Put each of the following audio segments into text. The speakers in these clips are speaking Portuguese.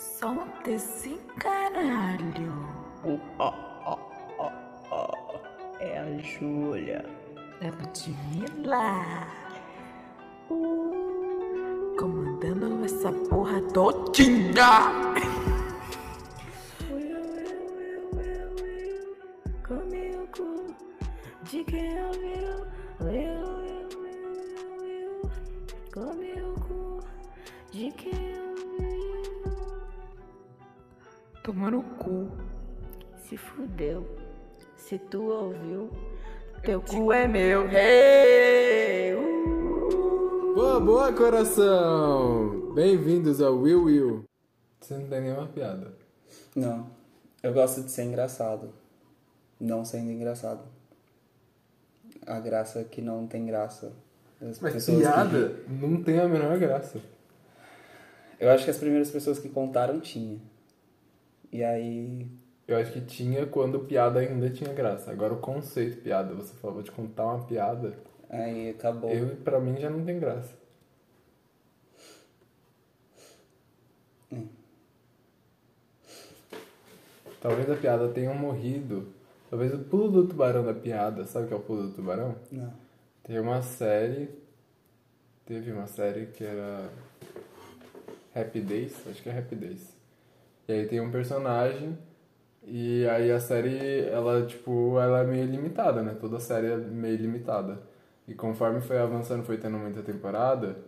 Solta esse caralho. É a Júlia. É Ludmilla. Comandando essa porra todinha. Se fudeu. Se tu ouviu, teu cu é meu. Hey! Uh! Boa, boa, coração! Bem-vindos ao Will Will. Você não tem nenhuma piada. Não. Eu gosto de ser engraçado. Não sendo engraçado. A graça que não tem graça. As Mas pessoas que- piada não tem a menor graça. Eu acho que as primeiras pessoas que contaram tinha. E aí. Eu acho que tinha quando piada ainda tinha graça. Agora o conceito piada, você falou, vou te contar uma piada. Aí acabou. Eu, pra mim, já não tem graça. Hum. Talvez a piada tenha morrido. Talvez o pulo do tubarão da piada. Sabe o que é o pulo do tubarão? Não. Tem uma série. Teve uma série que era. Happy Days? Acho que é Happy Days. E aí tem um personagem. E aí a série, ela, tipo, ela é meio limitada, né? Toda a série é meio limitada. E conforme foi avançando, foi tendo muita temporada,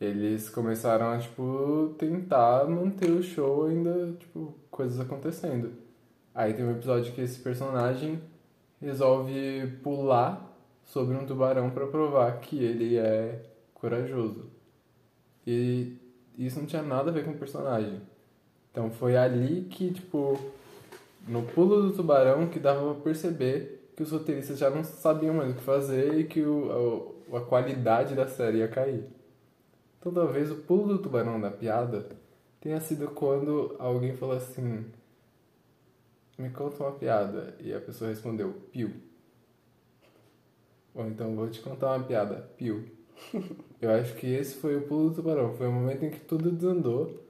eles começaram a, tipo, tentar manter o show ainda, tipo, coisas acontecendo. Aí tem um episódio que esse personagem resolve pular sobre um tubarão pra provar que ele é corajoso. E isso não tinha nada a ver com o personagem. Então foi ali que, tipo, no pulo do tubarão que dava pra perceber que os roteiristas já não sabiam mais o que fazer e que o, a, a qualidade da série ia cair. Então talvez o pulo do tubarão da piada tenha sido quando alguém falou assim: Me conta uma piada. E a pessoa respondeu: Piu. Ou então vou te contar uma piada: Piu. Eu acho que esse foi o pulo do tubarão. Foi o momento em que tudo desandou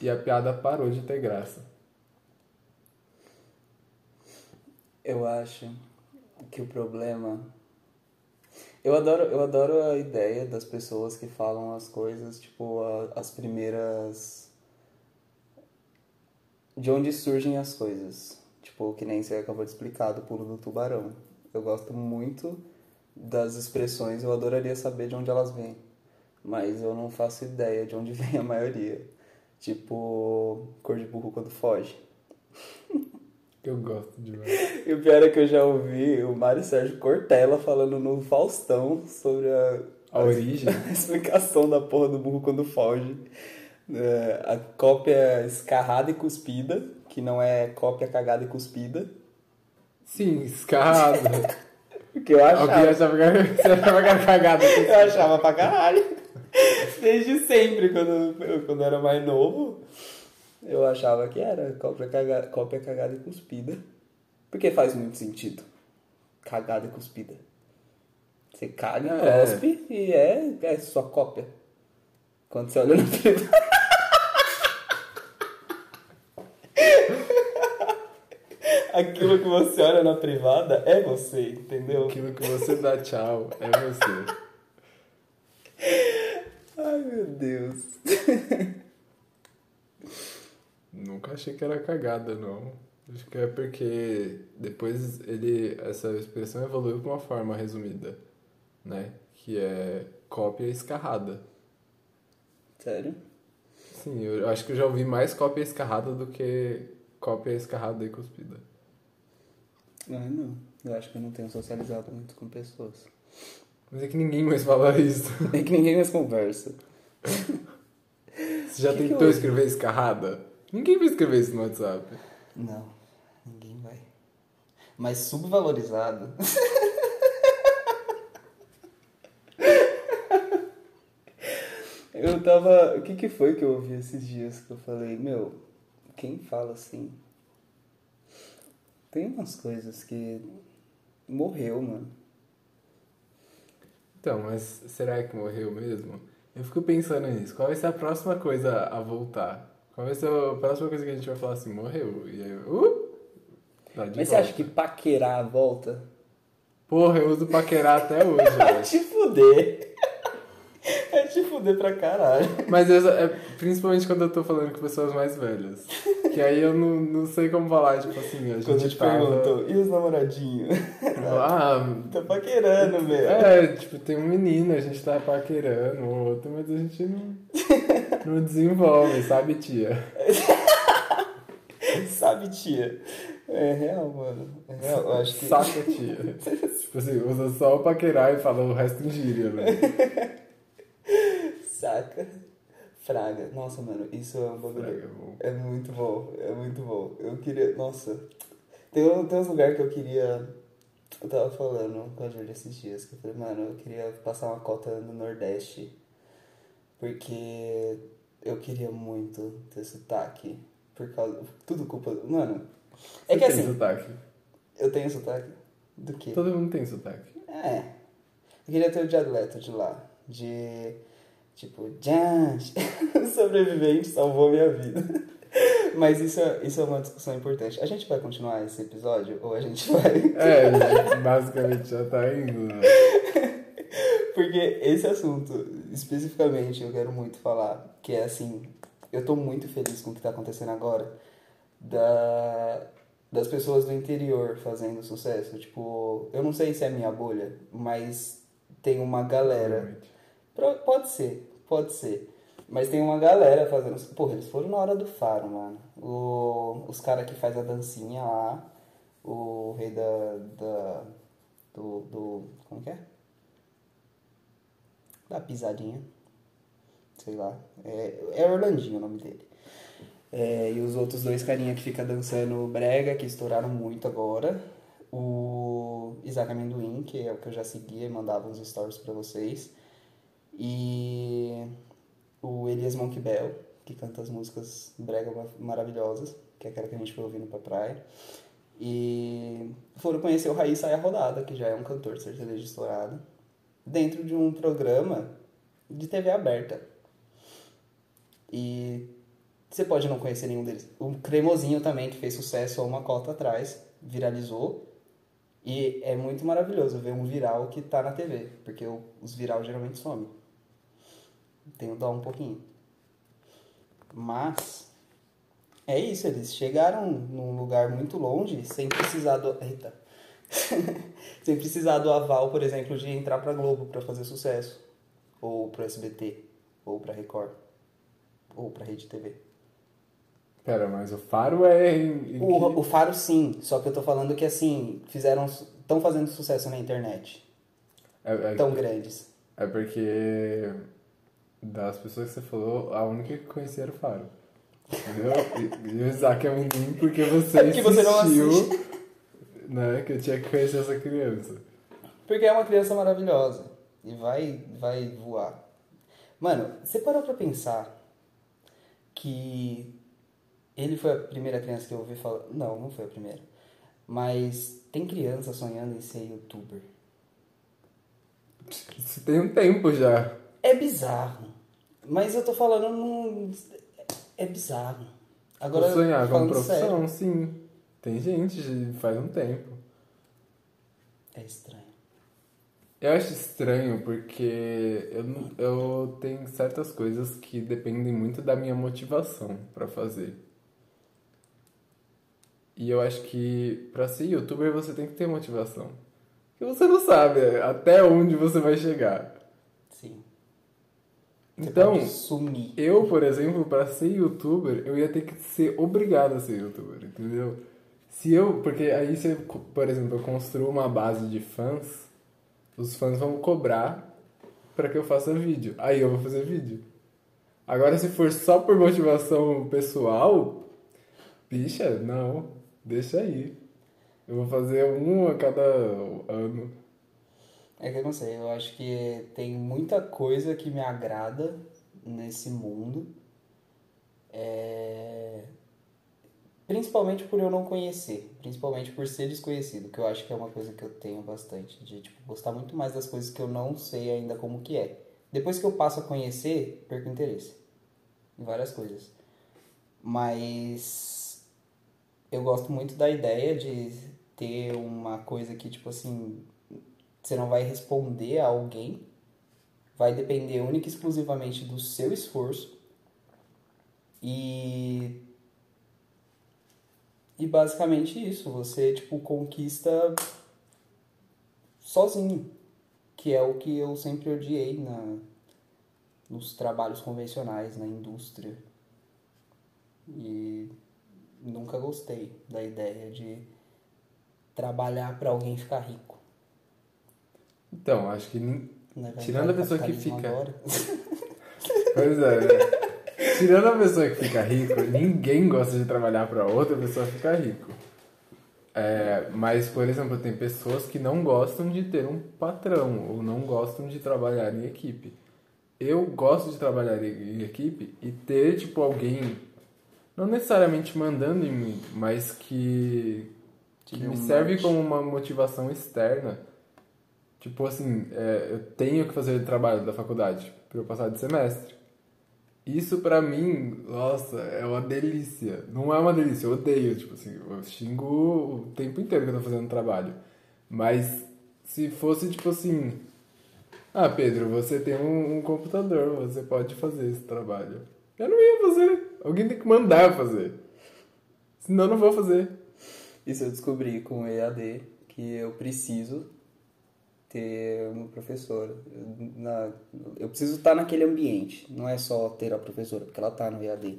e a piada parou de ter graça. Eu acho que o problema. Eu adoro, eu adoro a ideia das pessoas que falam as coisas, tipo, a- as primeiras. De onde surgem as coisas. Tipo, que nem você acabou de explicar do pulo do tubarão. Eu gosto muito das expressões, eu adoraria saber de onde elas vêm. Mas eu não faço ideia de onde vem a maioria. Tipo, cor de burro quando foge. Eu gosto demais. E o pior é que eu já ouvi o Mário Sérgio Cortella falando no Faustão sobre a, A origem. a explicação da porra do burro quando foge. É, a cópia escarrada e cuspida, que não é cópia cagada e cuspida. Sim, escarrado. O que eu achava. Alguém achava que você achava que era cagada. Eu achava pra caralho. Desde sempre, quando quando eu era mais novo, eu achava que era cópia cagada, cópia cagada e cuspida. Porque faz muito sentido. Cagada e cuspida. Você caga É. cospe e é, é sua cópia. Quando você olha no privado. Aquilo que você olha na privada é você, entendeu? Aquilo que você dá tchau é você. Ai meu Deus. Nunca achei que era cagada, não. Acho que é porque depois ele essa expressão evoluiu de uma forma resumida, né? Que é cópia escarrada. Sério? Sim, eu acho que eu já ouvi mais cópia escarrada do que cópia escarrada e cuspida. Ah, não. Eu acho que eu não tenho socializado muito com pessoas. Mas é que ninguém mais fala isso. É que ninguém mais conversa. Você já Que que tentou eu- escrever escarrada? Ninguém vai escrever isso no WhatsApp. Não, ninguém vai. Mas subvalorizado. eu tava. O que, que foi que eu ouvi esses dias que eu falei, meu, quem fala assim? Tem umas coisas que. Morreu, mano. Então, mas será que morreu mesmo? Eu fico pensando nisso. Qual vai ser a próxima coisa a voltar? Qual vai ser a próxima coisa que a gente vai falar assim? Morreu. E aí, eu, uh, tá Mas você volta. acha que paquerar volta? Porra, eu uso paquerar até hoje, Vai te fuder. Vai te fuder pra caralho. Mas essa é principalmente quando eu tô falando com pessoas mais velhas. Que aí eu não, não sei como falar, tipo assim, a gente Quando te tava... e os namoradinhos? Ah, Tá paquerando, meu. é, tipo, tem um menino, a gente tá paquerando, outro, mas a gente não, não desenvolve, sabe, tia? Sabe, tia? É real, mano. É real. Eu acho que. Saca, tia. tipo assim, usa só o paquerar e fala o resto em gíria, né? Saca. Fraga. Nossa, mano, isso é um bagulho. Fraga, bom. É muito bom, é muito bom. Eu queria. Nossa. Tem, um- tem uns lugares que eu queria. Eu tava falando com a Júlia esses dias, que eu falei, mano, eu queria passar uma cota no Nordeste. Porque eu queria muito ter sotaque. Por causa. Tudo culpa. Mano. É Você que tem assim. sotaque. Eu tenho sotaque? Do quê? Todo mundo tem sotaque. É. Eu queria ter o dialeto de lá. De. Tipo, Jans, sobrevivente salvou minha vida. Mas isso é, isso é uma discussão importante. A gente vai continuar esse episódio ou a gente vai. É, a gente basicamente já tá indo, né? Porque esse assunto, especificamente, eu quero muito falar. Que é assim, eu tô muito feliz com o que tá acontecendo agora. Da, das pessoas do interior fazendo sucesso. Tipo, eu não sei se é minha bolha, mas tem uma galera. Pode ser, pode ser. Mas tem uma galera fazendo. Porra, eles foram na hora do faro, mano. O, os caras que faz a dancinha lá. O rei da. da do, do. Como que é? Da pisadinha. Sei lá. É, é Orlandinho o nome dele. É, e os outros dois carinha que fica dançando brega, que estouraram muito agora. O Isaac Amendoim, que é o que eu já seguia e mandava uns stories pra vocês. E o Elias Monk Bell, que canta as músicas brega ma- maravilhosas, que é aquela que a gente foi ouvindo pra praia. E foram conhecer o Raí Saia Rodada, que já é um cantor sertanejo estourado, dentro de um programa de TV aberta. E você pode não conhecer nenhum deles. O Cremosinho também, que fez sucesso há uma cota atrás, viralizou. E é muito maravilhoso ver um viral que tá na TV, porque os viral geralmente somem. Tenho dó um pouquinho. Mas é isso, eles chegaram num lugar muito longe sem precisar do. Eita! sem precisar do aval, por exemplo, de entrar pra Globo pra fazer sucesso. Ou pro SBT, ou pra Record, ou pra Rede TV. Pera, mas o faro é em, O, o Faro sim, só que eu tô falando que assim, fizeram. estão fazendo sucesso na internet. é, é, Tão grandes. é porque das pessoas que você falou, a única que conhecia era o faro. Entendeu? E, e o Isaac é um menino porque você É porque você não né, que eu tinha que conhecer essa criança. Porque é uma criança maravilhosa. E vai, vai voar. Mano, você parou pra pensar que ele foi a primeira criança que eu ouvi falar. Não, não foi a primeira. Mas tem criança sonhando em ser youtuber. Isso tem um tempo já. É bizarro. Mas eu tô falando num. É bizarro. Agora, Vou sonhar com profissão, sério, sim. Tem gente faz um tempo. é estranho. Eu acho estranho porque eu, eu tenho certas coisas que dependem muito da minha motivação pra fazer. E eu acho que pra ser youtuber você tem que ter motivação. Porque você não sabe até onde você vai chegar. Então, eu, por exemplo, pra ser youtuber, eu ia ter que ser obrigado a ser youtuber, entendeu? Se eu, porque aí se por exemplo, eu construo uma base de fãs, os fãs vão cobrar pra que eu faça vídeo. Aí eu vou fazer vídeo. Agora se for só por motivação pessoal, bicha, não, deixa aí. Eu vou fazer um a cada ano. É que eu não sei, eu acho que tem muita coisa que me agrada nesse mundo. É... Principalmente por eu não conhecer, principalmente por ser desconhecido, que eu acho que é uma coisa que eu tenho bastante, de tipo, gostar muito mais das coisas que eu não sei ainda como que é. Depois que eu passo a conhecer, perco interesse em várias coisas. Mas eu gosto muito da ideia de ter uma coisa que, tipo assim, você não vai responder a alguém, vai depender única e exclusivamente do seu esforço. E e basicamente isso, você tipo conquista sozinho, que é o que eu sempre odiei na nos trabalhos convencionais, na indústria. E nunca gostei da ideia de trabalhar para alguém ficar rico. Então, acho que. Né? Vai Tirando a entrar pessoa que fica- agora. Pois é, né? Tirando a pessoa que fica rico, ninguém gosta de trabalhar para outra pessoa ficar rico. É, mas, por exemplo, tem pessoas que não gostam de ter um patrão ou não gostam de trabalhar em equipe. Eu gosto de trabalhar em equipe e ter, tipo, alguém, não necessariamente mandando em mim, mas que, que me serve como uma motivação externa. Tipo assim, é, eu tenho que fazer o trabalho da faculdade para eu passar de semestre. Isso pra mim, nossa, é uma delícia. Não é uma delícia, eu odeio, tipo assim, eu xingo o tempo inteiro que eu tô fazendo trabalho. Mas se fosse tipo assim, ah, Pedro, você tem um, um computador, você pode fazer esse trabalho. Eu não ia fazer. Alguém tem que mandar fazer. Senão eu não vou fazer. Isso eu descobri com o EAD, que eu preciso ter uma professora. Eu, na, eu preciso estar naquele ambiente, não é só ter a professora, porque ela está no EAD.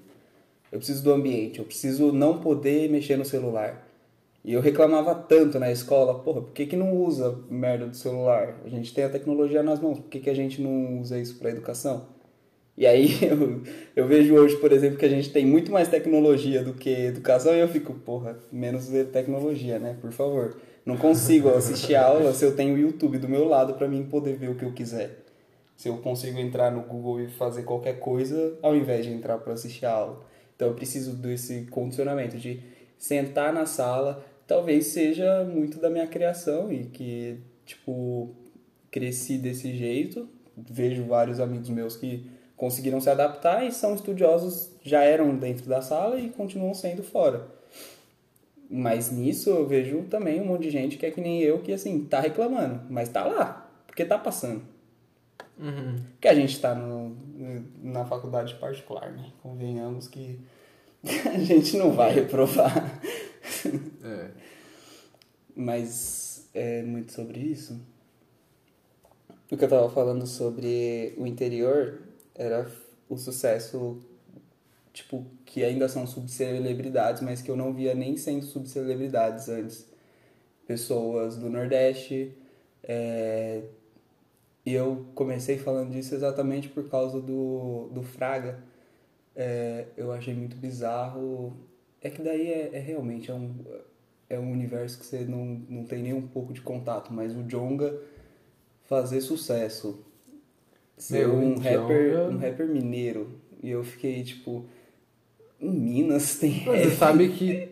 Eu preciso do ambiente, eu preciso não poder mexer no celular. E eu reclamava tanto na escola, porra, por que, que não usa merda do celular? A gente tem a tecnologia nas mãos, por que, que a gente não usa isso para educação? E aí eu, eu vejo hoje, por exemplo, que a gente tem muito mais tecnologia do que educação e eu fico, porra, menos tecnologia, né? Por favor. Não consigo assistir aula se eu tenho o YouTube do meu lado para mim poder ver o que eu quiser. Se eu consigo entrar no Google e fazer qualquer coisa ao invés de entrar para assistir a aula. Então eu preciso desse condicionamento de sentar na sala, talvez seja muito da minha criação e que, tipo, cresci desse jeito. Vejo vários amigos meus que conseguiram se adaptar e são estudiosos, já eram dentro da sala e continuam sendo fora. Mas nisso eu vejo também um monte de gente que é que nem eu, que assim, tá reclamando, mas tá lá, porque tá passando. Porque a gente tá no, na faculdade particular, né? Convenhamos que a gente não vai reprovar. É. Mas é muito sobre isso. O que eu tava falando sobre o interior era o sucesso, tipo, que ainda são subcelebridades, mas que eu não via nem sendo subcelebridades antes. Pessoas do Nordeste. é, E eu comecei falando disso exatamente por causa do, do Fraga. É, eu achei muito bizarro. É que daí é, é realmente é um, é um universo que você não, não tem nem um pouco de contato, mas o Jonga fazer sucesso. Ser Meu, um rapper, um rapper mineiro. E eu fiquei tipo. Minas tem você sabe que,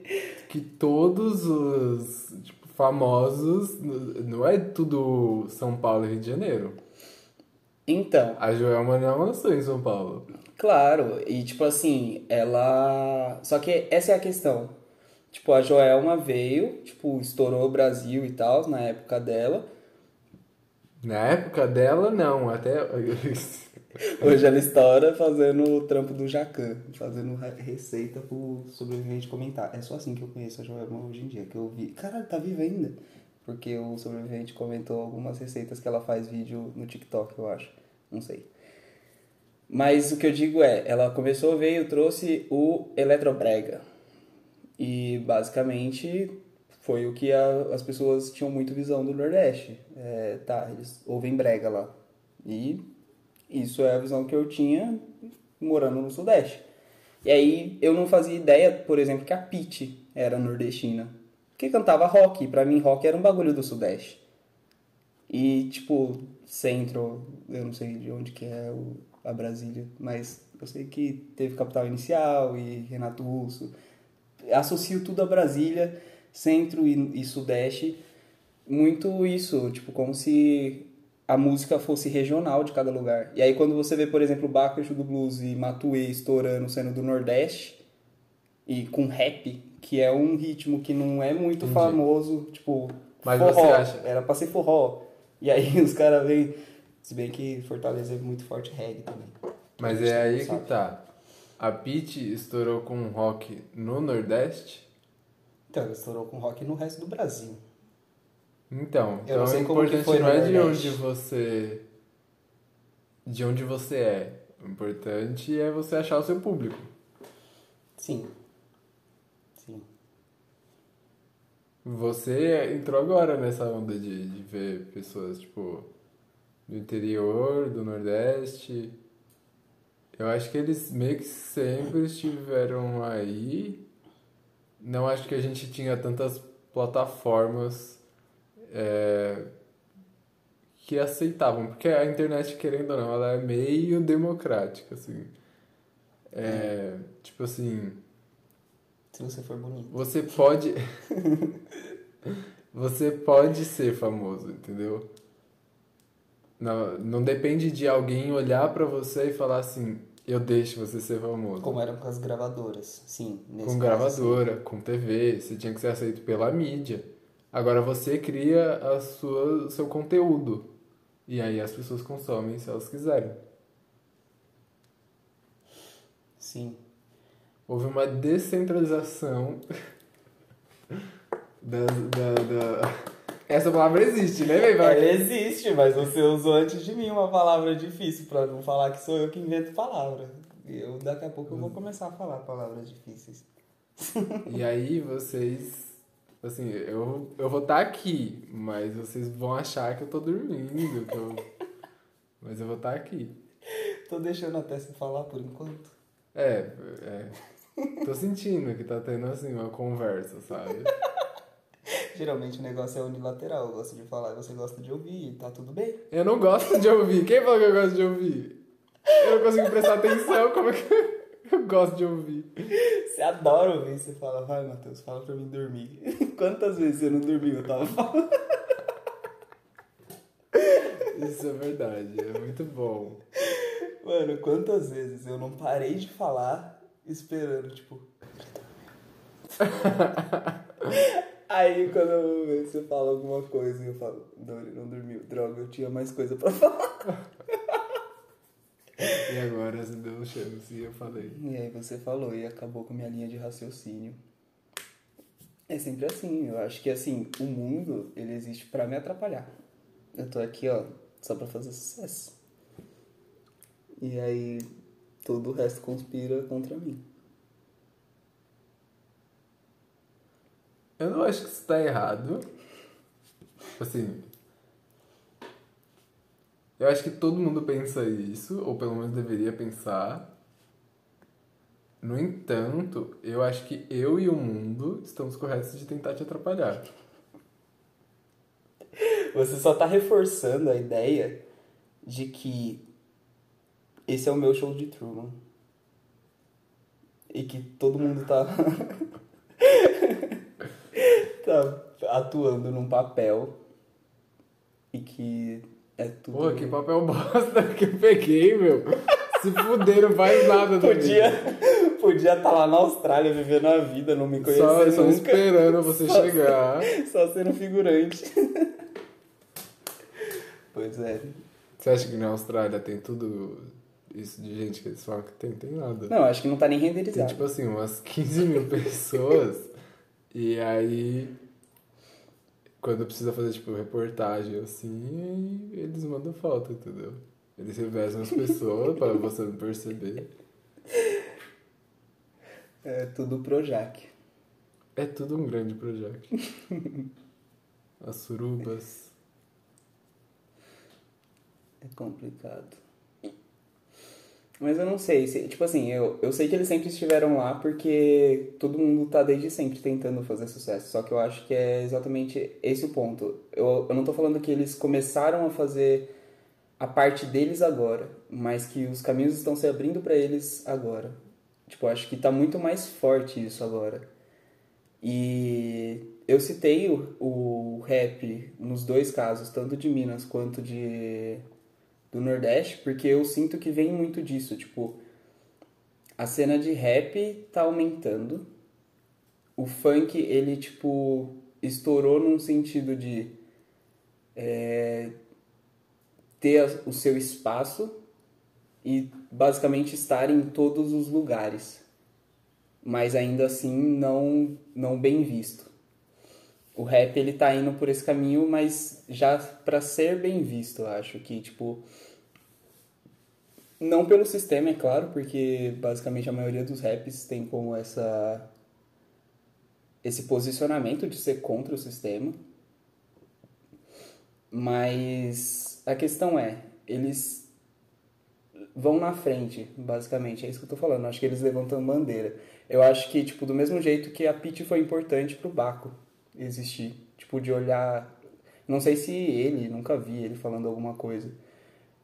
que todos os tipo, famosos, não é tudo São Paulo e Rio de Janeiro. Então, A Joelma não nasceu em São Paulo. Claro, e tipo assim, ela. Só que essa é a questão. Tipo, a Joelma veio, tipo, estourou o Brasil e tal, na época dela. Na época dela, não. Até. Hoje ela estoura fazendo o trampo do Jacan, fazendo re- receita pro sobrevivente comentar. É só assim que eu conheço a Joelma hoje em dia, que eu vi. Caralho, tá viva ainda. Porque o sobrevivente comentou algumas receitas que ela faz vídeo no TikTok, eu acho. Não sei. Mas o que eu digo é, ela começou, veio, trouxe o Eletrobrega. E basicamente foi o que a- as pessoas tinham muito visão do Nordeste. É, tá, eles ouvem brega lá. E isso é a visão que eu tinha morando no Sudeste. E aí eu não fazia ideia, por exemplo, que a Pitty era nordestina. Porque cantava rock, pra mim rock era um bagulho do Sudeste. E tipo, centro, eu não sei de onde que é o, a Brasília, mas eu sei que teve Capital Inicial e Renato Russo. Associo tudo a Brasília, centro e, e sudeste, muito isso, tipo, como se a música fosse regional de cada lugar. E aí quando você vê, por exemplo, Exu do Blues e Matuê estourando sendo do Nordeste, e com rap, que é um ritmo que não é muito Entendi. famoso, tipo, Mas forró. você acha- Era pra ser forró. E aí os caras vêm. Se bem que Fortaleza é muito forte reggae também. Mas é aí que tá. A Pitty estourou com rock no Nordeste. Então, estourou com rock no resto do Brasil. Então, Eu não então que importante não é de onde você. De onde você é. O importante é você achar o seu público. Sim. Sim. Você entrou agora nessa onda de, de ver pessoas, tipo, do interior, do Nordeste. Eu acho que eles meio que sempre estiveram aí. Não acho que a gente tinha tantas plataformas é, que aceitavam, porque a internet, querendo ou não, ela é meio democrática, assim. É, Tipo assim, Se você for bonito. você pode. você pode ser famoso, entendeu? Não, não depende de alguém olhar pra você e falar assim: eu deixo você ser famoso. Como eram com as gravadoras. Sim. Com gravadora, com TV, você tinha que ser aceito pela mídia. Agora você cria a sua, o seu conteúdo. E aí as pessoas consomem se elas quiserem. Sim. Houve uma descentralização da, da, da- Essa palavra existe, né, velho? Ela existe, mas você usou antes de mim uma palavra difícil pra não falar que sou eu que invento palavra. E eu daqui a pouco eu vou começar a falar palavras difíceis. E aí vocês. Assim, eu, eu vou estar aqui, mas vocês vão achar que eu tô dormindo. Que eu... Mas eu vou estar aqui. Tô deixando até você falar por enquanto. É, é. Tô sentindo que tá tendo assim uma conversa, sabe? Geralmente o negócio é unilateral. Eu gosto de falar e você gosta de ouvir e tá tudo bem. Eu não gosto de ouvir. Quem falou que eu gosto de ouvir? Eu não consigo prestar atenção. Como é que eu gosto de ouvir? Você adora ouvir, você fala, vai Matheus, fala pra mim dormir. Quantas vezes você não dormiu? Eu tava falando. Isso é verdade, é muito bom. Mano, quantas vezes eu não parei de falar esperando, tipo. Aí quando você fala alguma coisa e eu falo, ele não dormiu. Droga, eu tinha mais coisa pra falar. E agora você deu chance e eu falei. E aí você falou e acabou com a minha linha de raciocínio. É sempre assim, eu acho que assim, o mundo, ele existe pra me atrapalhar. Eu tô aqui, ó, só pra fazer sucesso. E aí todo o resto conspira contra mim. Eu não acho que isso tá errado. Assim. Eu acho que todo mundo pensa isso, ou pelo menos deveria pensar. No entanto, eu acho que eu e o mundo estamos corretos de tentar te atrapalhar. Você só tá reforçando a ideia de que esse é o meu show de Truman. E que todo mundo tá. tá atuando num papel. E que é tudo. Pô, que papel bosta que eu peguei, meu. Se fuder, não faz nada da Podia vida. podia estar lá na Austrália vivendo a vida, não me conhecer Só, só nunca. esperando você Só- chegar. Só sendo figurante. pois é. Você acha que na Austrália tem tudo isso de gente que eles falam que tem? Tem nada. Não, acho que não tá nem Tem renderizado. tipo assim, umas 15 mil pessoas. e aí. Quando precisa fazer, tipo, reportagem assim, eles mandam foto, entendeu? Eles revezam as pessoas pra você não perceber. É tudo Projac. É tudo um grande projeto. As surubas. É complicado. Mas eu não sei, se- tipo assim, eu, eu sei que eles sempre estiveram lá porque todo mundo tá desde sempre tentando fazer sucesso. Só que eu acho que é exatamente esse o ponto. Eu, eu não tô falando que eles começaram a fazer a parte deles agora, mas que os caminhos estão se abrindo pra eles agora. Tipo, eu acho que tá muito mais forte isso agora. E eu citei o, o rap nos dois casos, tanto de Minas quanto de do Nordeste, porque eu sinto que vem muito disso, tipo, a cena de rap tá aumentando o funk, ele, tipo, estourou num sentido de é, ter o seu espaço e basicamente estar em todos os lugares, mas ainda assim não, não bem visto. O rap ele tá indo por esse caminho, mas já para ser bem visto, eu acho que tipo não pelo sistema, é claro, porque basicamente a maioria dos raps tem como essa esse posicionamento de ser contra o sistema. Mas a questão é, eles vão na frente, basicamente, é isso que eu tô falando. Acho que eles levantam bandeira. Eu acho que, tipo, do mesmo jeito que a Pete foi importante pro Baco existir. Tipo, de olhar. Não sei se ele, nunca vi ele falando alguma coisa.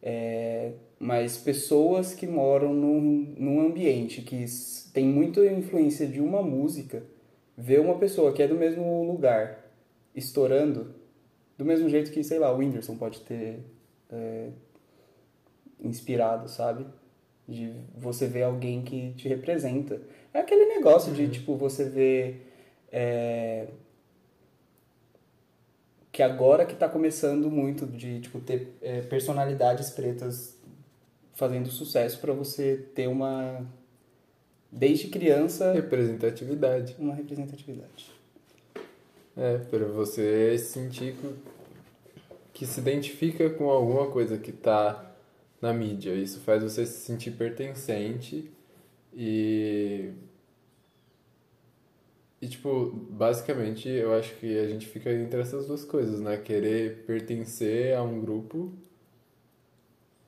É, mas pessoas que moram num, num ambiente que tem muita influência de uma música, ver uma pessoa que é do mesmo lugar estourando, do mesmo jeito que, sei lá, o Whindersson pode ter é, inspirado, sabe? De você ver alguém que te representa. É aquele negócio de, tipo, você ver. é, que agora que tá começando muito de, tipo, ter é, personalidades pretas fazendo sucesso pra você ter uma. Desde criança, Representatividade. uma representatividade. É, para você sentir que, que se identifica com alguma coisa que tá na mídia. Isso faz você se sentir pertencente e. E, tipo, basicamente eu acho que a gente fica entre essas duas coisas, né? Querer pertencer a um grupo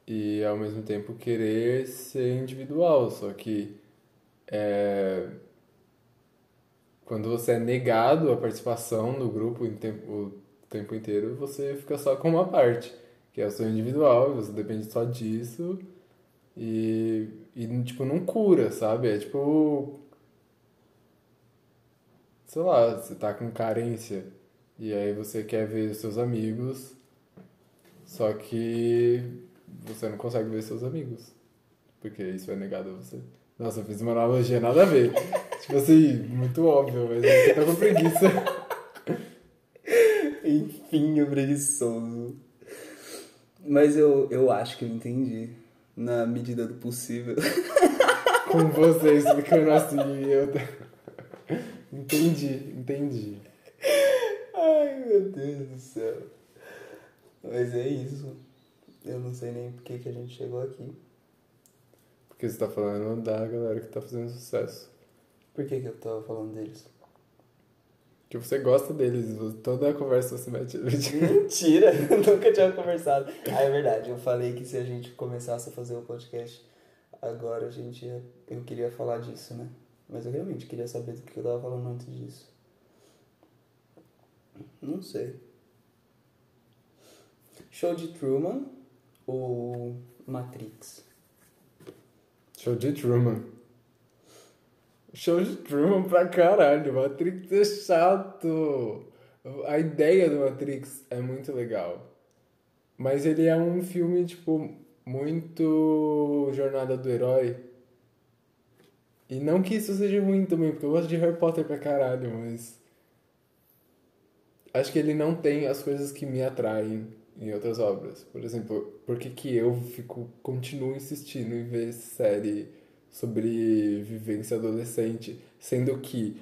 e ao mesmo tempo querer ser individual. Só que. É, quando você é negado a participação do grupo em tempo, o tempo inteiro, você fica só com uma parte, que é o seu individual, você depende só disso. E, e tipo, não cura, sabe? É tipo. Sei lá, você tá com carência. E aí você quer ver os seus amigos, só que você não consegue ver seus amigos. Porque isso é negado a você. Nossa, eu fiz uma analogia nada a ver. tipo assim, muito óbvio, mas eu tô com preguiça. Enfim, o preguiçoso. Mas eu, eu acho que eu entendi. Na medida do possível. com você explicando assim, eu. entendi, entendi. Ai, meu Deus do céu. Mas é isso. Eu não sei nem por que, que a gente chegou aqui. Porque você tá falando da galera que tá fazendo sucesso. Por que, que eu tava falando deles? Que você gosta deles, toda a conversa você mete. Mentira! Nunca tinha conversado. Ah, é verdade. Eu falei que se a gente começasse a fazer o podcast agora, a gente ia... eu queria falar disso, né? Mas eu realmente queria saber do que eu tava falando antes disso. Não sei. Show de Truman ou Matrix? Show de Truman. Show de Truman pra caralho. Matrix é chato. A ideia do Matrix é muito legal. Mas ele é um filme, tipo, muito jornada do herói. E não que isso seja ruim também, porque eu gosto de Harry Potter pra caralho, mas. Acho que ele não tem as coisas que me atraem em outras obras. Por exemplo, por que, que eu fico, continuo insistindo em ver série sobre vivência adolescente, sendo que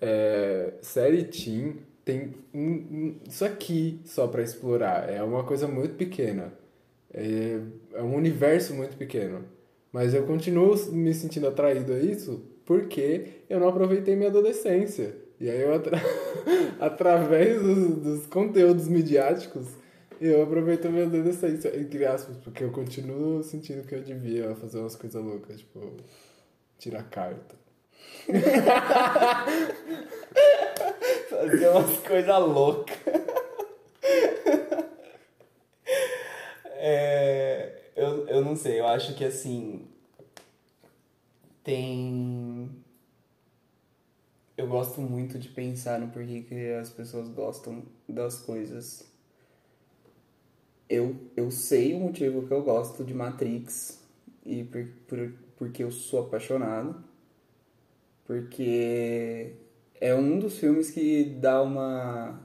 é, série teen tem um- um- isso aqui só pra explorar. É uma coisa muito pequena. É, é um universo muito pequeno. Mas eu continuo me sentindo atraído a isso porque eu não aproveitei minha adolescência. E aí eu, atra... através dos, dos conteúdos midiáticos, eu aproveito minha adolescência, entre aspas, porque eu continuo sentindo que eu devia fazer umas coisas loucas, tipo, tirar carta. Fazer umas coisas loucas. É, eu, eu não sei, eu acho que assim. Tem. Eu gosto muito de pensar no porquê que as pessoas gostam das coisas. Eu, eu sei o motivo que eu gosto de Matrix e por, por, porque eu sou apaixonado. Porque é um dos filmes que dá uma,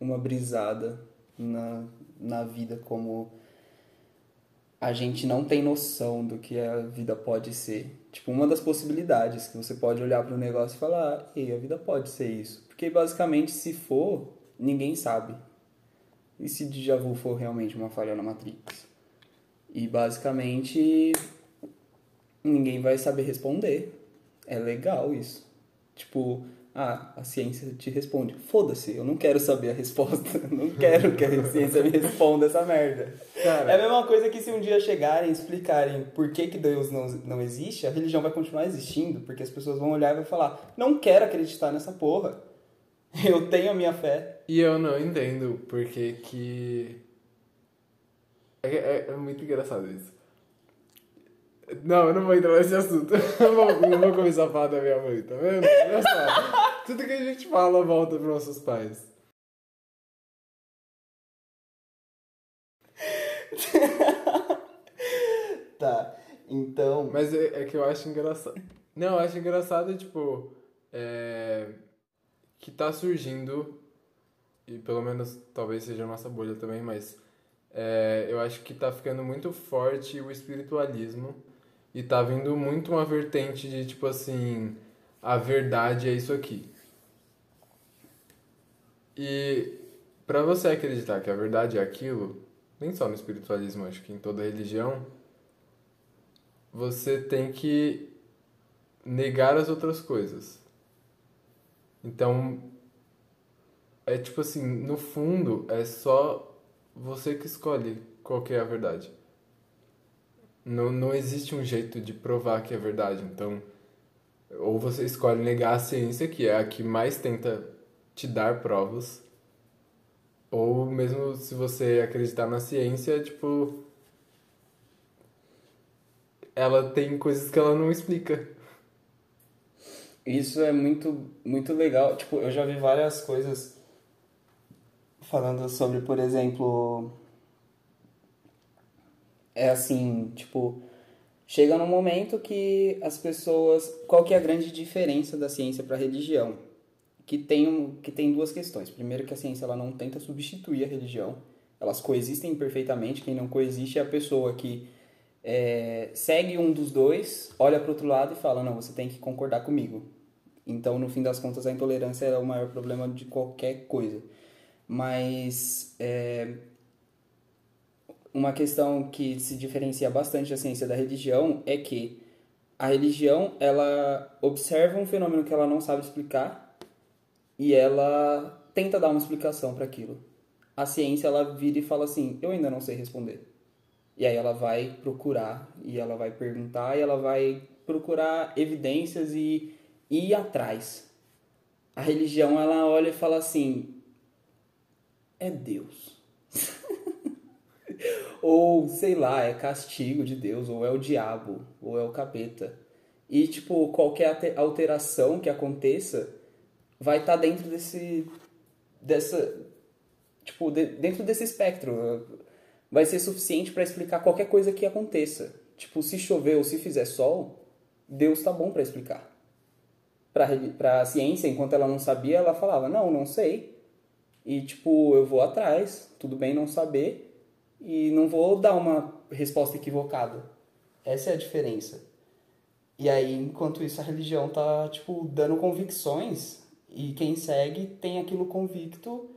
uma brisada na, na vida, como a gente não tem noção do que a vida pode ser. Tipo, uma das possibilidades que você pode olhar para o negócio e falar, ei, a vida pode ser isso. Porque basicamente, se for, ninguém sabe. E se déjà vu for realmente uma falha na Matrix? E basicamente, ninguém vai saber responder. É legal isso. Tipo, ah, a ciência te responde. Foda-se, eu não quero saber a resposta. Não quero que a ciência me responda essa merda. Cara, É a mesma coisa que se um dia chegarem e explicarem por que, que Deus não, não existe, a religião vai continuar existindo, porque as pessoas vão olhar e vão falar, não quero acreditar nessa porra. Eu tenho a minha fé. E eu não entendo porque que. É, é- é muito engraçado isso. Não, eu não vou entrar nesse assunto. Eu vou, não vou começar a falar da minha mãe, tá vendo? Olha só. Tudo que a gente fala volta para nossos pais. Tá, então. Mas é, é que eu acho engraçado. Não, eu acho engraçado, tipo. É, que tá surgindo. E pelo menos talvez seja a nossa bolha também, mas. é, eu acho que tá ficando muito forte o espiritualismo. E tá vindo muito uma vertente de tipo assim. A verdade é isso aqui. E pra você acreditar que a verdade é aquilo, nem só no espiritualismo, acho que em toda religião, você tem que negar as outras coisas. Então, é tipo assim, no fundo, é só você que escolhe qual que é a verdade. Não, não existe um jeito de provar que é verdade. Então, ou você escolhe negar a ciência, que é a que mais tenta te dar provas, ou mesmo se você acreditar na ciência, tipo, ela tem coisas que ela não explica. Isso é muito, muito legal. Tipo, eu já vi várias coisas falando sobre, por exemplo, é assim, tipo, chega num momento que as pessoas, qual que é a grande diferença da ciência para a religião? Que tem um, que tem duas questões. Primeiro que a ciência ela não tenta substituir a religião. Elas coexistem perfeitamente. Quem não coexiste é a pessoa que é, segue um dos dois, olha para outro lado e fala: Não, você tem que concordar comigo. Então, no fim das contas, a intolerância é o maior problema de qualquer coisa. Mas é, uma questão que se diferencia bastante da ciência da religião é que a religião ela observa um fenômeno que ela não sabe explicar e ela tenta dar uma explicação para aquilo. A ciência ela vira e fala assim: Eu ainda não sei responder. E aí ela vai procurar, e ela vai perguntar, e ela vai procurar evidências e ir atrás. A religião, ela olha e fala assim: é Deus. ou, sei lá, é castigo de Deus, ou é o diabo, ou é o capeta. E, tipo, qualquer alteração que aconteça vai estar dentro desse. dessa. Tipo, de- dentro desse espectro vai ser suficiente para explicar qualquer coisa que aconteça. Tipo, se chover ou se fizer sol, Deus tá bom para explicar. Reli- pra ciência, enquanto ela não sabia, ela falava, não, não sei. E, tipo, eu vou atrás, tudo bem não saber, e não vou dar uma resposta equivocada. Essa é a diferença. E aí, enquanto isso, a religião tá, tipo, dando convicções, e quem segue tem aquilo convicto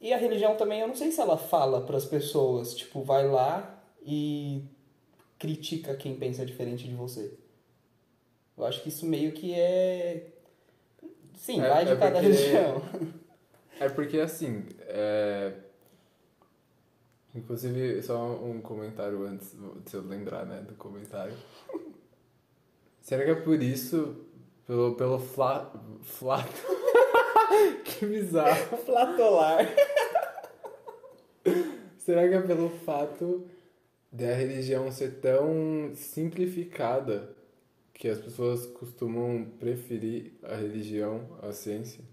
e a religião também, eu não sei se ela fala para as pessoas, tipo, vai lá e critica quem pensa diferente de você. Eu acho que isso meio que é. Sim, É- vai de é cada porque- religião. É porque assim, é... inclusive só um comentário antes de eu lembrar, né, do comentário. Será que é por isso, pelo pelo fla... flato? que bizarro. Flatolar. Será que é pelo fato da religião ser tão simplificada que as pessoas costumam preferir a religião à ciência?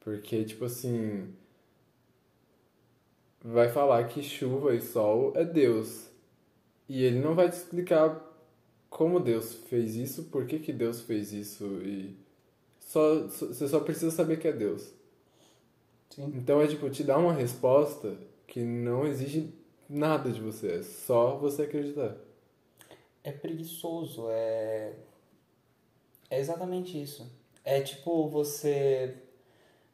Porque, tipo assim. Vai falar que chuva e sol é Deus. E ele não vai te explicar como Deus fez isso, por que, que Deus fez isso e só, você só precisa saber que é Deus. Sim. Então é tipo, te dá uma resposta que não exige nada de você, é só você acreditar. É preguiçoso, é. É exatamente isso. É tipo você.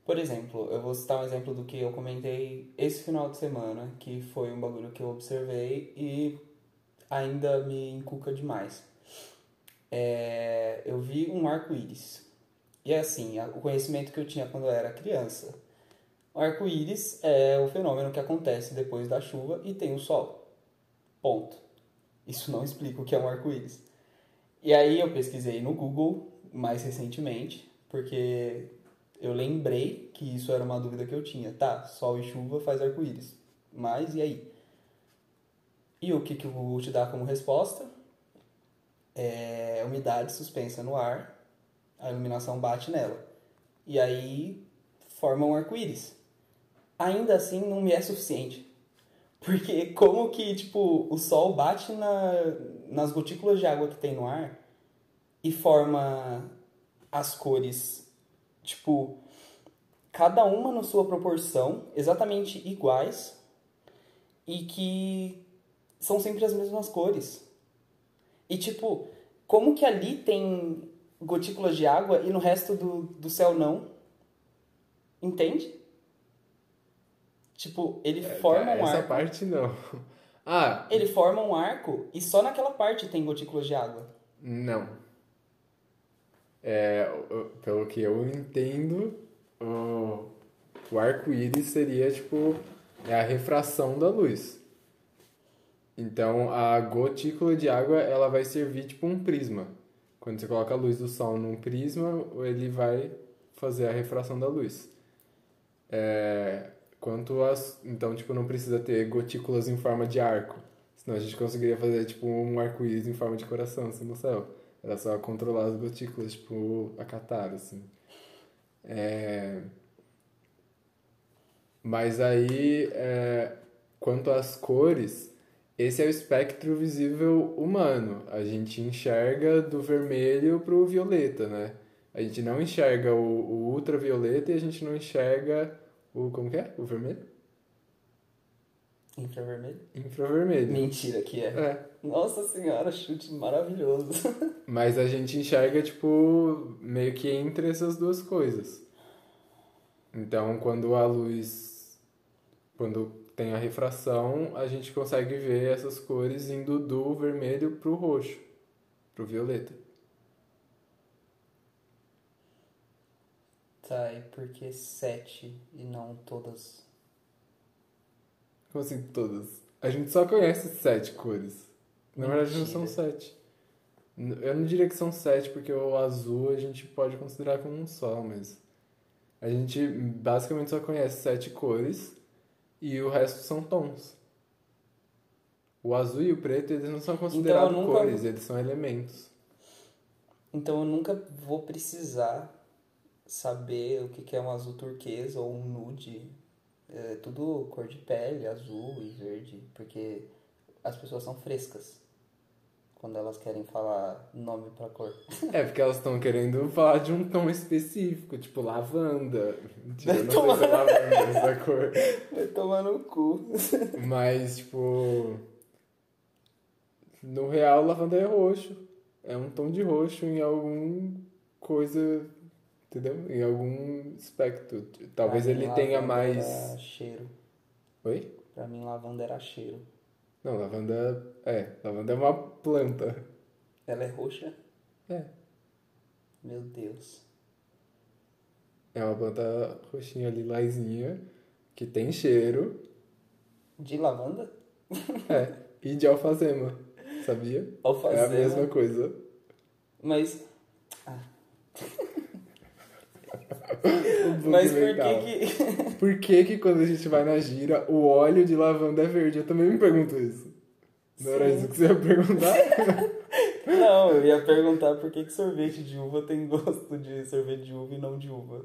Por exemplo, eu vou citar um exemplo do que eu comentei esse final de semana, que foi um bagulho que eu observei e ainda me encuca demais. É, eu vi um arco-íris. E assim, o conhecimento que eu tinha quando eu era criança. O arco-íris é o fenômeno que acontece depois da chuva e tem o sol. Ponto. Isso não explica o que é um arco-íris. E aí eu pesquisei no Google mais recentemente, porque eu lembrei que isso era uma dúvida que eu tinha. Tá, sol e chuva faz arco-íris. Mas e aí? E o que, que o Google te dá como resposta? É umidade suspensa no ar, a iluminação bate nela. E aí forma um arco-íris. Ainda assim não me é suficiente. Porque como que, tipo, o sol bate na, nas gotículas de água que tem no ar e forma as cores, tipo, cada uma na sua proporção, exatamente iguais, e que são sempre as mesmas cores. E, tipo, como que ali tem gotículas de água e no resto do, do céu não? Entende? Tipo, ele forma um Essa arco. parte não. Ah, Ele forma um arco e só naquela parte tem gotículas de água. Não. É, pelo que eu entendo, o, o arco-íris seria tipo é a refração da luz. Então a gotícula de água ela vai servir tipo um prisma. Quando você coloca a luz do sol num prisma, ele vai fazer a refração da luz. É, quanto às. Então, tipo, não precisa ter gotículas em forma de arco. Senão a gente conseguiria fazer, tipo, um arco-íris em forma de coração, assim, no céu. Era só controlar as gotículas, tipo, acatar, assim. É... Mas aí, é, quanto às cores, esse é o espectro visível humano. A gente enxerga do vermelho pro violeta, né? A gente não enxerga o, o ultravioleta e a gente não enxerga o. Como que é? O vermelho? Infravermelho? Infravermelho. Mentira que é. É. Nossa senhora, chute maravilhoso. Mas a gente enxerga, tipo, meio que entre essas duas coisas. Então, quando a luz. Quando tem a refração, a gente consegue ver essas cores indo do vermelho pro roxo, pro violeta. Tá, e por que sete e não todas? Como assim todas? A gente só conhece sete cores. Na verdade, não são Mentira. sete. Eu não diria que são sete, porque o azul a gente pode considerar como um só, mas. A gente basicamente só conhece sete cores e o resto são tons. O azul e o preto, eles não são considerados Então, nunca- cores, eles são elementos. Então eu nunca vou precisar saber o que é um azul turquesa ou um nude. É tudo cor de pele, azul e verde, porque as pessoas são frescas quando elas querem falar nome pra cor. É, porque elas estão querendo falar de um tom específico, tipo lavanda. Eu não sei Toma. se é lavanda essa cor. Vai tomar no cu. Mas, tipo. No real, lavanda é roxo. É um tom de roxo em algum coisa. Entendeu? Em algum espectro. Talvez ele tenha mais. Era cheiro. Oi? Pra mim, lavanda era cheiro. Não, lavanda. É, lavanda é uma planta. Ela é roxa? É. Meu Deus. É uma planta roxinha lilazinha que tem cheiro. De lavanda? É. E de alfazema. Sabia? Alfazema. É a mesma coisa. Mas. ah, Mas por que que. Por que que quando a gente vai na gira, o óleo de lavanda é verde? Eu também me pergunto isso. Não era Sim. isso que você ia perguntar? Não, eu ia perguntar por que, que sorvete de uva tem gosto de sorvete de uva e não de uva.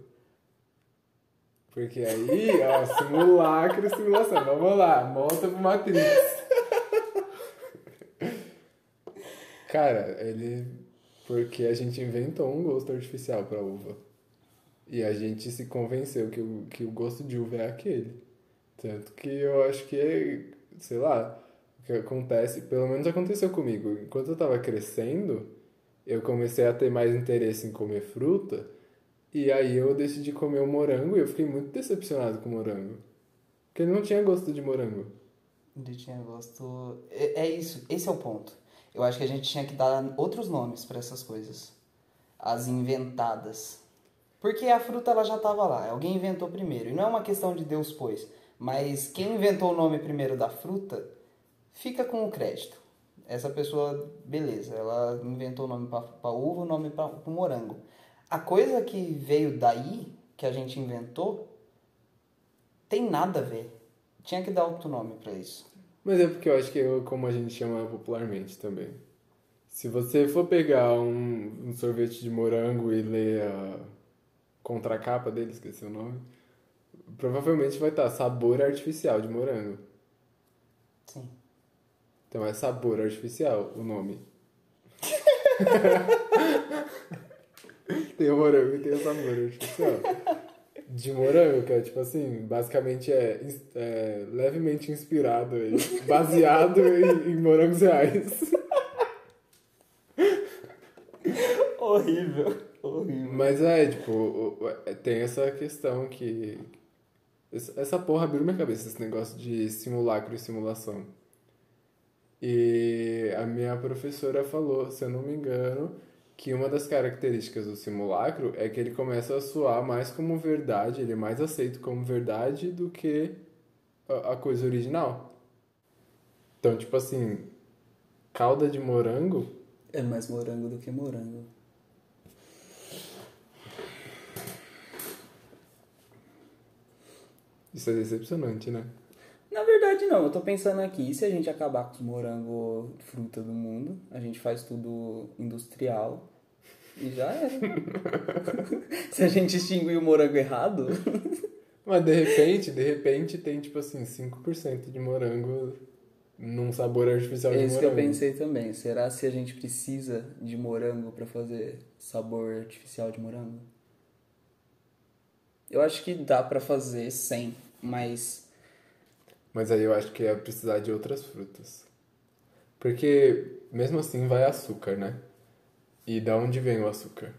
Porque aí, ó, simulacro e simulação. Vamos lá, volta pro Matrix. Cara, ele... Porque a gente inventou um gosto artificial pra uva. E a gente se convenceu que o, que o gosto de uva é aquele. Tanto que eu acho que, sei lá, o que acontece, pelo menos aconteceu comigo. Enquanto eu tava crescendo, eu comecei a ter mais interesse em comer fruta. E aí eu decidi comer o morango e eu fiquei muito decepcionado com o morango. Porque ele não tinha gosto de morango. Ele tinha gosto. É, é isso, esse é o ponto. Eu acho que a gente tinha que dar outros nomes para essas coisas. As inventadas. Porque a fruta ela já estava lá, alguém inventou primeiro. E não é uma questão de Deus pôs, mas quem inventou o nome primeiro da fruta fica com o crédito. Essa pessoa, beleza, ela inventou o nome para uva, o nome para o morango. A coisa que veio daí, que a gente inventou, tem nada a ver. Tinha que dar outro nome para isso. Mas é porque eu acho que é como a gente chama popularmente também. Se você for pegar um, um sorvete de morango e ler a contracapa dele, esqueci o nome, provavelmente vai estar sabor artificial de morango. Sim. Então é sabor artificial o nome. tem o morango e tem o sabor artificial. De morango, que é tipo assim, basicamente é, é levemente inspirado aí, baseado em, em morangos reais. Horrível, horrível. Mas é, tipo, o- tem essa questão que. Essa essa porra abriu minha cabeça, esse negócio de simulacro e simulação. E a minha professora falou, se eu não me engano, que uma das características do simulacro é que ele começa a soar mais como verdade, ele é mais aceito como verdade do que a, a coisa original. Então, tipo assim, calda de morango É mais morango do que morango. Isso é decepcionante, né? Na verdade, não. Eu tô pensando aqui, se a gente acabar com os morango fruta do mundo, a gente faz tudo industrial e já era. se a gente extinguir o morango errado, Mas de repente, de repente tem tipo assim, 5% de morango num sabor artificial é de isso que eu morango. pensei também. Será se a gente precisa de morango pra fazer sabor artificial de morango? Eu acho que dá pra fazer sem, mas Mas aí eu acho que ia precisar de outras frutas. Porque mesmo assim vai açúcar, né? E da onde vem o açúcar?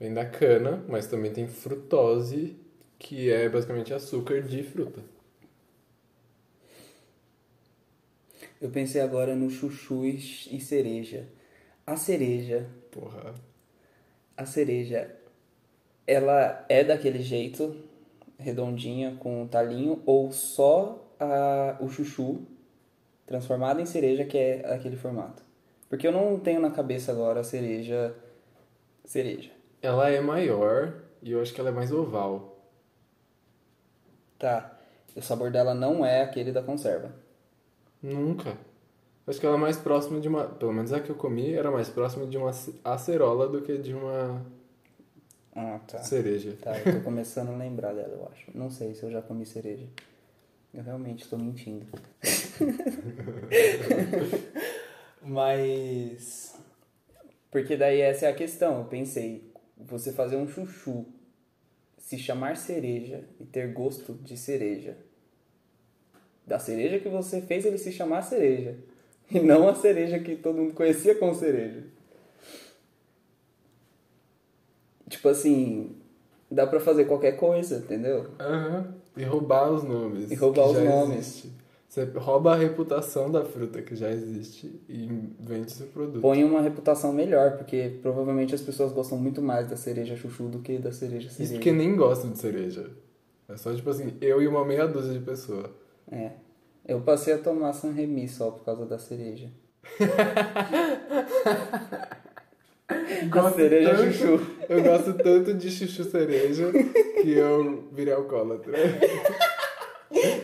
Vem da cana, mas também tem frutose, que é basicamente açúcar de fruta. eu pensei agora no chuchu e cereja. A cereja Porra. A cereja, ela é daquele jeito, redondinha, com talinho, ou só a, o chuchu transformado em cereja, que é aquele formato? Porque eu não tenho na cabeça agora a cereja. Cereja. Ela é maior e eu acho que ela é mais oval. Tá. O sabor dela não é aquele da conserva. Nunca. Acho que ela é mais próxima de uma. Pelo menos a que eu comi era mais próxima de uma ce- acerola do que de uma Ah, tá. cereja. Tá, eu tô começando a lembrar dela, eu acho. Não sei se eu já comi cereja. Eu realmente estou mentindo. Mas. Porque daí essa é a questão. Eu pensei, você fazer um chuchu, se chamar cereja e ter gosto de cereja. Da cereja que você fez ele se chamar cereja. E não a cereja que todo mundo conhecia como cereja. Tipo assim, dá pra fazer qualquer coisa, entendeu? Aham. E roubar os nomes. E roubar os nomes. existe. Você rouba a reputação da fruta que já existe e vende seu produto. Põe uma reputação melhor, porque provavelmente as pessoas gostam muito mais da cereja chuchu do que da cereja cereja. Isso porque nem gostam de cereja. É só tipo assim, eu e uma meia dúzia de pessoas. É. Eu passei a tomar San Remi só por causa da cereja. a Gosto cereja tanto- chuchu. Eu gosto tanto de chuchu cereja que eu virei alcoólatra.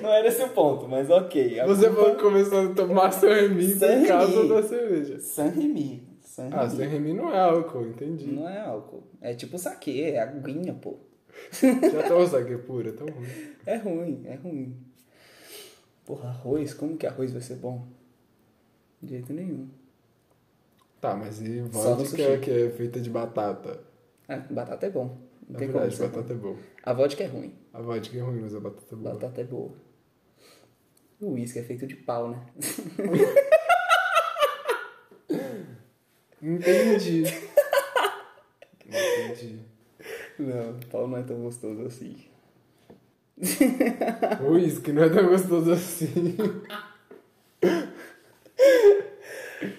Não era esse o ponto, mas ok. A Você culpa- falou que começou a tomar San-Remi por San causa Remi. da cerveja. San Remi. San Ah, Remi. San-Remi não é álcool, entendi. Não é álcool. É tipo saque, é aguinha, pô. Já tomou saque pura, tão ruim. É ruim, é ruim. Porra, arroz? Como que arroz vai ser bom? De jeito nenhum. Tá, mas e vodka sushi. que é feita de batata? Ah, batata é bom. Não É tem verdade, como batata é bom. A vodka é ruim. A vodka é ruim, mas a batata é boa. Batata é boa. O uísque é feito de pau, né? Entendi. Entendi. Não, pau não é tão gostoso assim. O uísque não é tão gostoso assim.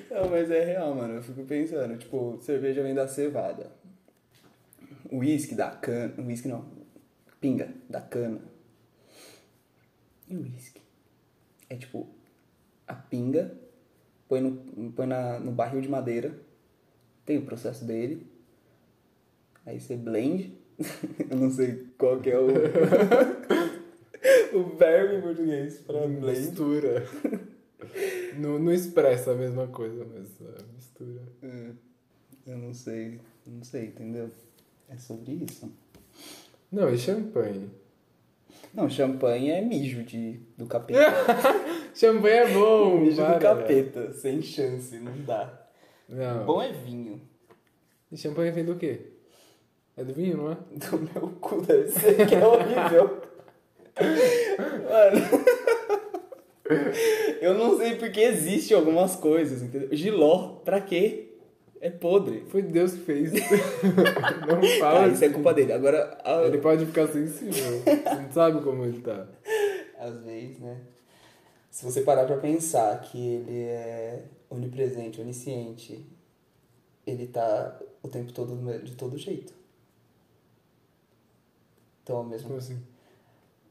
Não, mas é. Eu fico pensando, tipo, cerveja vem da cevada. Uísque da cana. Uísque não. Pinga, da cana. E o uísque? É tipo, a pinga, põe no, põe na, no barril de madeira, tem o processo dele. Aí você blend. Eu não sei qual que é o. o verbo em português pra blend. Mistura. Não, não expressa a mesma coisa, mas é, mistura. É, Eu não sei, não sei, entendeu? É sobre isso. Não, e champanhe? Não, champanhe é mijo de, do capeta. Champanhe é bom, mijo para. do capeta, sem chance, não dá. Não. Bom é vinho. E champanhe vem do quê? É do vinho, não é? Do meu cu deve ser que é horrível. Mano. Eu não sei porque existe algumas coisas, entendeu? Giló, pra quê? É podre. Foi Deus que fez. não fala Ah, isso é assim. culpa dele. Agora, a- Ele pode ficar sensível. Você não sabe como ele tá. Às vezes, né? Se você parar pra pensar que ele é onipresente, onisciente, ele tá o tempo todo de todo jeito. Então, ao mesmo Como assim?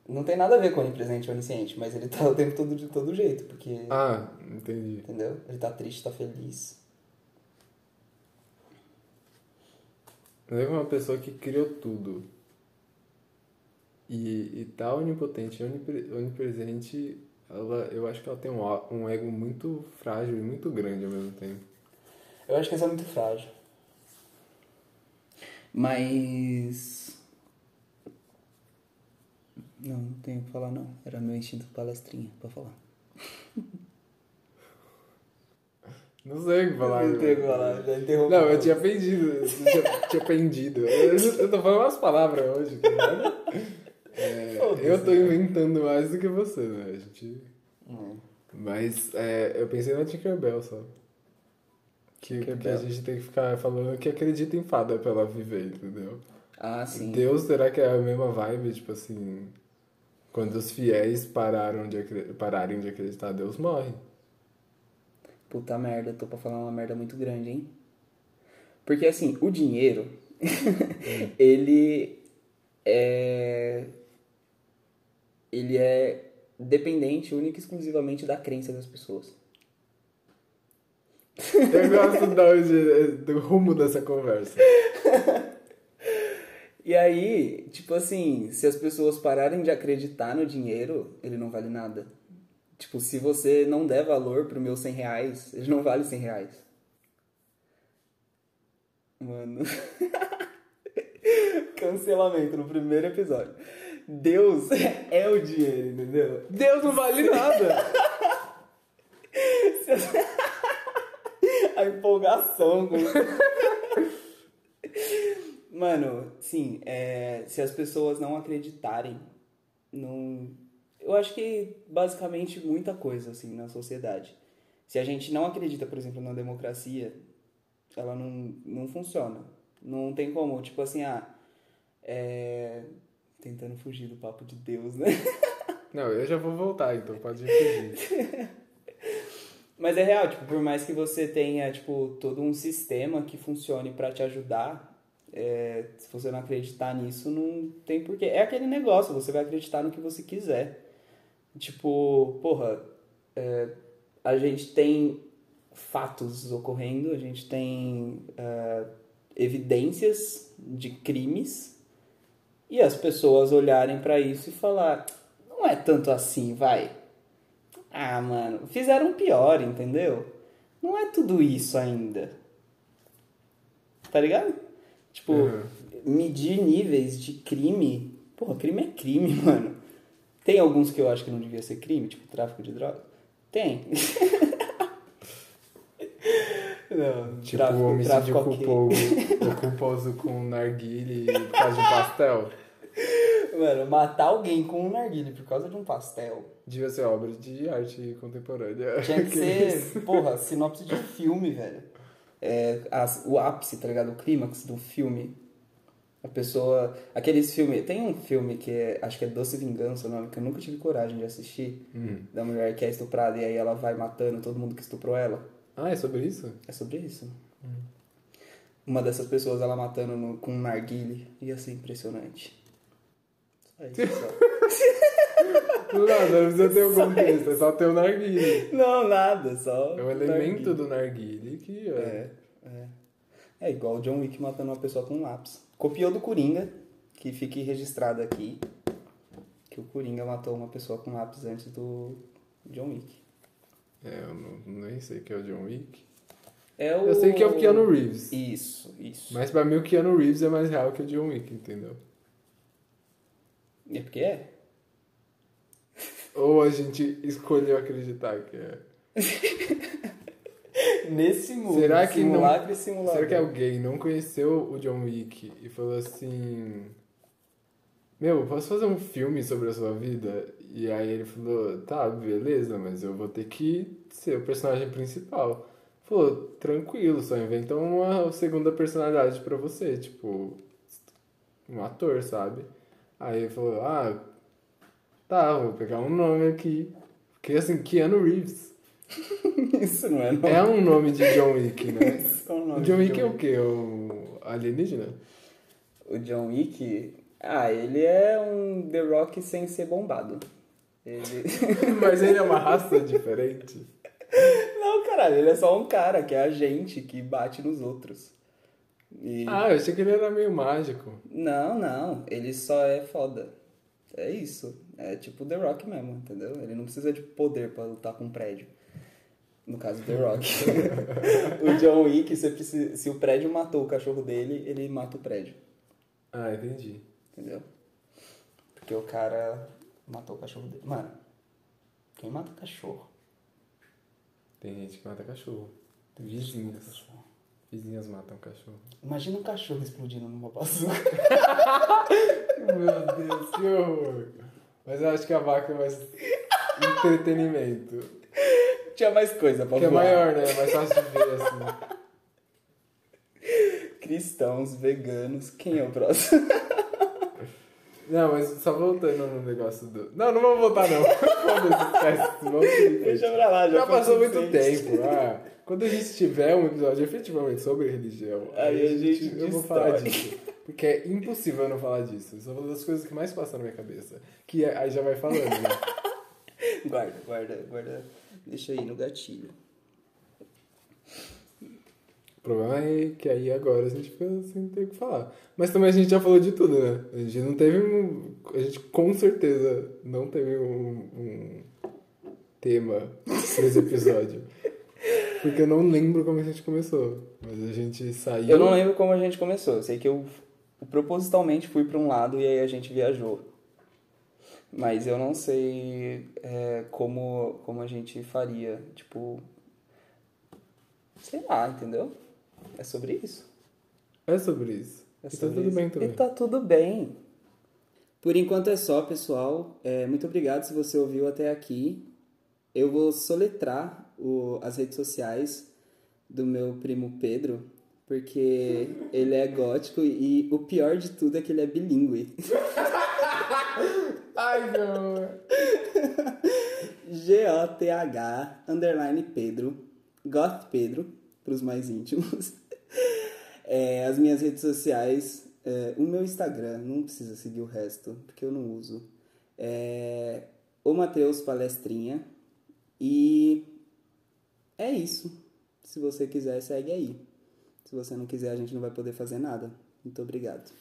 Não tem nada a ver com onipresente e onisciente, mas ele tá o tempo todo de todo jeito, porque. Ah, entendi. Entendeu? Ele tá triste, tá feliz. Leva uma pessoa que criou tudo. E, e tá onipotente, onipre- onipresente, ela, eu acho que ela tem um, um ego muito frágil e muito grande ao mesmo tempo. Eu acho que essa é muito frágil. Mas. Não, não tenho o que falar, não. Era meu instinto palestrinha pra falar. Não sei o que falar. Não tenho o que falar, já interrompi. Não, eu tinha pendido. Eu tinha, tinha pendido. Eu, eu tô falando umas palavras hoje, cara. É, Foda-se, eu tô né? inventando mais do que você, né? A gente... Hum. Mas é, eu pensei na Tinkerbell só. Que, que a gente tem que ficar falando que acredita em fada pra ela viver, entendeu? Ah, sim. Deus, será que é a mesma vibe? Tipo assim, quando os fiéis pararam de, pararem de acreditar, Deus morre. Puta merda, tô pra falar uma merda muito grande, hein? Porque assim, o dinheiro, ele é. Ele é dependente única e exclusivamente da crença das pessoas. Eu gosto do rumo dessa conversa. E aí, tipo assim, se as pessoas pararem de acreditar no dinheiro, ele não vale nada. Tipo, se você não der valor pro meu 100 reais, ele não vale 100 reais. Mano. Cancelamento no primeiro episódio. Deus é o dinheiro, entendeu? Deus não vale nada! A empolgação com Mano, sim, é, se as pessoas não acreditarem num. Eu acho que basicamente muita coisa, assim, na sociedade. Se a gente não acredita, por exemplo, na democracia, ela não, não funciona. Não tem como, tipo assim, ah. É... Tentando fugir do papo de Deus, né? Não, eu já vou voltar, então pode fugir. Mas é real, tipo, por mais que você tenha, tipo, todo um sistema que funcione pra te ajudar, é, se você não acreditar nisso, não tem porquê. É aquele negócio, você vai acreditar no que você quiser. Tipo, porra, é, a gente tem fatos ocorrendo, a gente tem é, evidências de crimes e as pessoas olharem pra isso e falar, não é tanto assim, vai. Ah, mano, fizeram pior, entendeu? Não é tudo isso ainda. Tá ligado? Tipo, Uhum. medir níveis de crime. Porra, crime é crime, mano. Tem alguns que eu acho que não devia ser crime, tipo tráfico de drogas? Tem. Não, Tipo, tráfico- o homicídio culpou o culposo com narguile por causa de um pastel. Mano, matar alguém com um narguile por causa de um pastel. Devia ser obra de arte contemporânea. Tinha que ser, porra, sinopse de filme, velho. É, as- o ápice, tá ligado? O clímax do filme. A pessoa. Aqueles filmes. Tem um filme que é. Acho que é Doce Vingança o nome, que eu nunca tive coragem de assistir. Hum. Da mulher que é estuprada e aí ela vai matando todo mundo que estuprou ela. Ah, é sobre isso? É sobre isso. Uma dessas pessoas ela matando no- com um narguile. Ia ser impressionante. Só isso, só. Nada, não precisa ter um contexto, é só ter o narguile. Não, nada, só. É um elemento do narguile que é. É, é. É igual o John Wick matando uma pessoa com um lápis. Copiou do Coringa, que fique registrado aqui, que o Coringa matou uma pessoa com lápis antes do John Wick. É, eu não, nem sei que é o John Wick. É o... Eu sei que é o Keanu Reeves. Isso, isso. Mas pra mim o Keanu Reeves é mais real que o John Wick, entendeu? É porque é? Ou a gente escolheu acreditar que é. Nesse mundo. Será que não- simulacro e simulador. Será que alguém não conheceu o John Wick e falou assim: Meu, posso fazer um filme sobre a sua vida? E aí ele falou: Tá, beleza, mas eu vou ter que ser o personagem principal. Falou: Tranquilo, só inventa uma segunda personalidade pra você, tipo, um ator, sabe? Aí ele falou: Ah, tá, vou pegar um nome aqui. Porque assim, Keanu Reeves Isso não é nome. é um nome de John Wick, né? Isso é um nome O John Wick é o quê? O alienígena? O John Wick... Ah, ele é um The Rock sem ser bombado. Ele... Mas ele é uma raça diferente. Não, caralho, ele é só um cara que é agente que bate nos outros. E... Ah, eu achei que ele era meio mágico. Não, não, ele só é foda. É isso. É tipo The Rock mesmo, entendeu? Ele não precisa de poder pra lutar com um prédio. No caso The Rock. o John Wick, se, precisa- se o prédio matou o cachorro dele, ele mata o prédio. Ah, entendi. Entendeu? Porque o cara matou o cachorro dele. Mano, quem mata cachorro? Tem gente que mata cachorro. Tem vizinhas. Vizinhas matam cachorro. Imagina um cachorro explodindo numa bazuca. Meu Deus, que horror. Mas eu acho que a vaca é mais entretenimento. Tinha mais coisa pra Que é voar. maior, né? É mais fácil de ver, assim. Cristãos, veganos, quem é o próximo? Não, mas só voltando no negócio do... Não, não vamos voltar, não. Foda-se, esquece. Vamos seguir. Deixa pra lá, já, Já passou muito tempo. Ah, quando a gente tiver um episódio efetivamente sobre religião, Aí a gente eu vou falar disso. Porque é impossível eu não falar disso. Isso é uma das coisas que mais passam na minha cabeça. Que é- aí já vai falando, né? Guarda, guarda, guarda. Deixa aí no gatilho. O problema é que aí agora a gente fica sem ter o que falar. Mas também a gente já falou de tudo, né? A gente não teve um. A gente com certeza não teve um, um tema pra esse episódio. Porque eu não lembro como a gente começou. Mas a gente saiu. Eu não lembro como a gente começou. Eu sei que eu propositalmente fui pra um lado e aí a gente viajou. Mas eu não sei é, como, como a gente faria. Tipo. Sei lá, entendeu? É sobre isso. É sobre isso. É e tá sobre tudo isso. bem também. E tá tudo bem. Por enquanto é só, pessoal. É, muito obrigado se você ouviu até aqui. Eu vou soletrar o- as redes sociais do meu primo Pedro, porque ele é gótico e o pior de tudo é que ele é bilíngue. Ai, não. G-O-T-H, underline Pedro, Goth Pedro, para os mais íntimos. É, as minhas redes sociais, é, o meu Instagram, não precisa seguir o resto, porque eu não uso. É, o Matheus Palestrinha. E é isso. Se você quiser, segue aí. Se você não quiser, a gente não vai poder fazer nada. Muito obrigado.